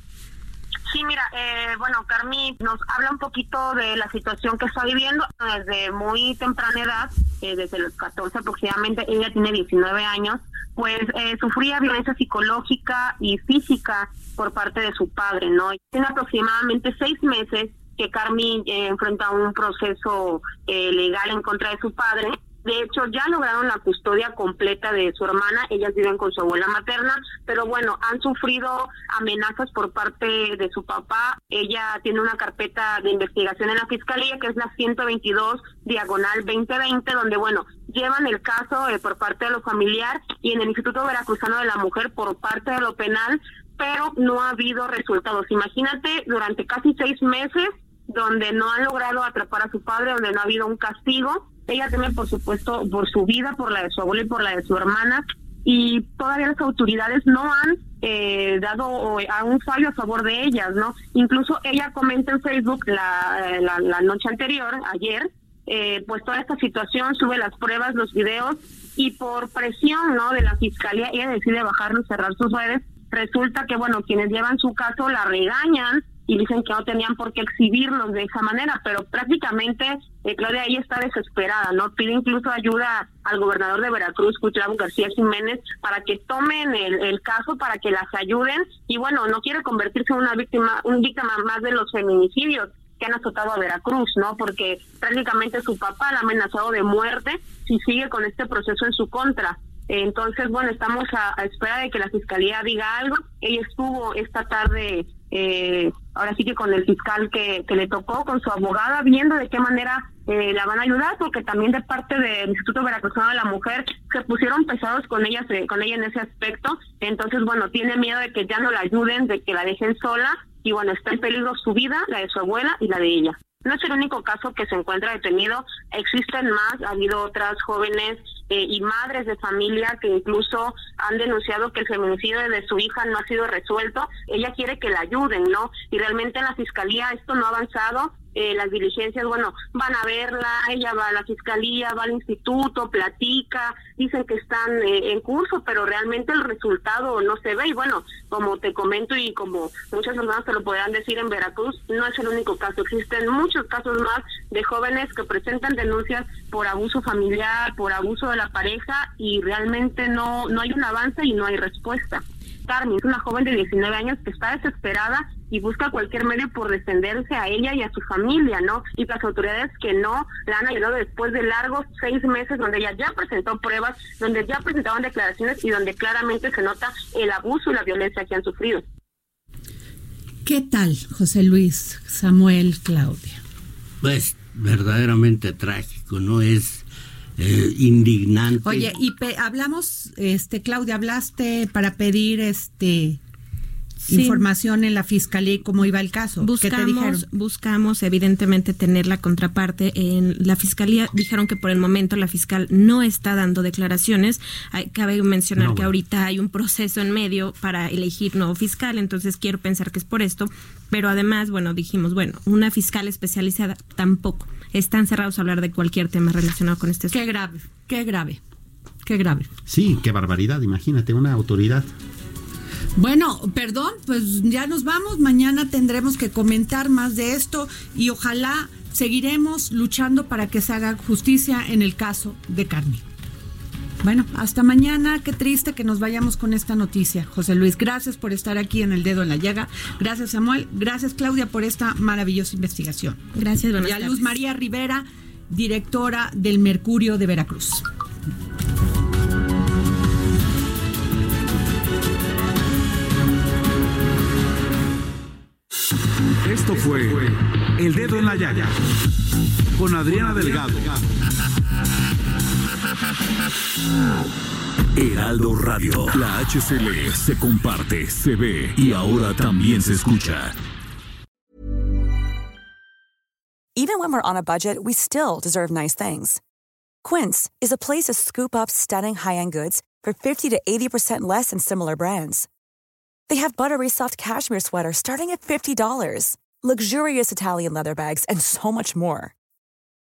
Sí, mira, eh, bueno, Carmi nos habla un poquito de la situación que está viviendo desde muy temprana edad, desde los 14 aproximadamente, ella tiene 19 años, pues sufría violencia psicológica y física por parte de su padre, ¿no? Tiene aproximadamente seis meses que Carmi eh, enfrenta un proceso eh, legal en contra de su padre. De hecho, ya lograron la custodia completa de su hermana. Ellas viven con su abuela materna, pero bueno, han sufrido amenazas por parte de su papá. Ella tiene una carpeta de investigación en la fiscalía, que es la 122 diagonal 2020, donde, bueno, llevan el caso eh, por parte de lo familiar y en el Instituto Veracruzano de la Mujer por parte de lo penal, pero no ha habido resultados. Imagínate, durante casi seis meses donde no han logrado atrapar a su padre, donde no ha habido un castigo. Ella teme, por supuesto, por su vida, por la de su abuela y por la de su hermana. Y todavía las autoridades no han eh, dado a un fallo a favor de ellas, ¿no? Incluso ella comenta en Facebook la, la, noche anterior, ayer, eh, pues toda esta situación, sube las pruebas, los videos, y por presión, ¿no? De la fiscalía, ella decide bajarlo cerrar sus redes. Resulta que, bueno, quienes llevan su caso la regañan, y dicen que no tenían por qué exhibirlos de esa manera, pero prácticamente eh, Claudia ahí está desesperada, ¿no? Pide incluso ayuda al gobernador de Veracruz, Cuitlavo García Jiménez, para que tomen el, caso, para que las ayuden y bueno, no quiere convertirse en una víctima, un víctima más de los feminicidios que han azotado a Veracruz, ¿no? Porque prácticamente su papá la ha amenazado de muerte si sigue con este proceso en su contra. Entonces, bueno, estamos a, a espera de que la fiscalía diga algo. Ella estuvo esta tarde eh, ahora sí que con el fiscal que, que le tocó, con su abogada, viendo de qué manera eh, la van a ayudar, porque también de parte del Instituto Veracruzano de la Mujer se pusieron pesados con ella, con ella en ese aspecto. Entonces, bueno, tiene miedo de que ya no la ayuden, de que la dejen sola, y bueno, está en peligro su vida, la de su abuela y la de ella. No es el único caso que se encuentra detenido, existen más, ha habido otras jóvenes eh, y madres de familia que incluso han denunciado que el feminicidio de su hija no ha sido resuelto. Ella quiere que la ayuden, ¿no? Y realmente en la fiscalía esto no ha avanzado eh, las diligencias, bueno, van a verla, ella va a la fiscalía, va al instituto, platica, dicen que están eh, en curso, pero realmente el resultado no se ve. Y bueno, como te comento y como muchas personas te lo podrán decir en Veracruz, no es el único caso. Existen muchos casos más de jóvenes que presentan denuncias por abuso familiar, por abuso de la pareja y realmente no, no hay un avance y no hay respuesta. Carmen es una joven de 19 años que está desesperada y busca cualquier medio por defenderse a ella y a su familia, ¿no? Y las autoridades que no la han ayudado después de largos seis meses donde ella ya presentó pruebas, donde ya presentaban declaraciones y donde claramente se nota el abuso y la violencia que han sufrido. ¿Qué tal, José Luis, Samuel, Claudia? Pues verdaderamente trágico, ¿no? Es eh, indignante. Oye, y hablamos, este, Claudia, hablaste para pedir este Sí. información en la fiscalía y cómo iba el caso. ¿Qué te dijeron? Buscamos, buscamos evidentemente tener la contraparte. En la fiscalía dijeron que por el momento la fiscal no está dando declaraciones. Hay, cabe mencionar No, que bueno. ahorita hay un proceso en medio para elegir nuevo fiscal, entonces quiero pensar que es por esto. Pero además, bueno, dijimos, bueno, una fiscal especializada tampoco. Están cerrados a hablar de cualquier tema relacionado con este asunto. Qué grave, qué grave, qué grave. Sí, qué barbaridad, imagínate, una autoridad. Bueno, perdón, pues ya nos vamos. Mañana tendremos que comentar más de esto y ojalá seguiremos luchando para que se haga justicia en el caso de Carmen. Bueno, hasta mañana. Qué triste que nos vayamos con esta noticia. José Luis, gracias por estar aquí en el dedo en la llaga. Gracias, Samuel. Gracias, Claudia, por esta maravillosa investigación. Gracias, Y a Luz. María Rivera, directora del Mercurio de Veracruz. Esto fue El Dedo en la Llaga con Adriana Delgado. Heraldo Radio. La HCL se comparte, se ve y ahora también se escucha. Even when we're on a budget, we still deserve nice things. Quince is a place to scoop up stunning high-end goods for 50 to 80% less than similar brands. They have buttery soft cashmere sweaters starting at $50, luxurious Italian leather bags, and so much more.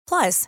Plus,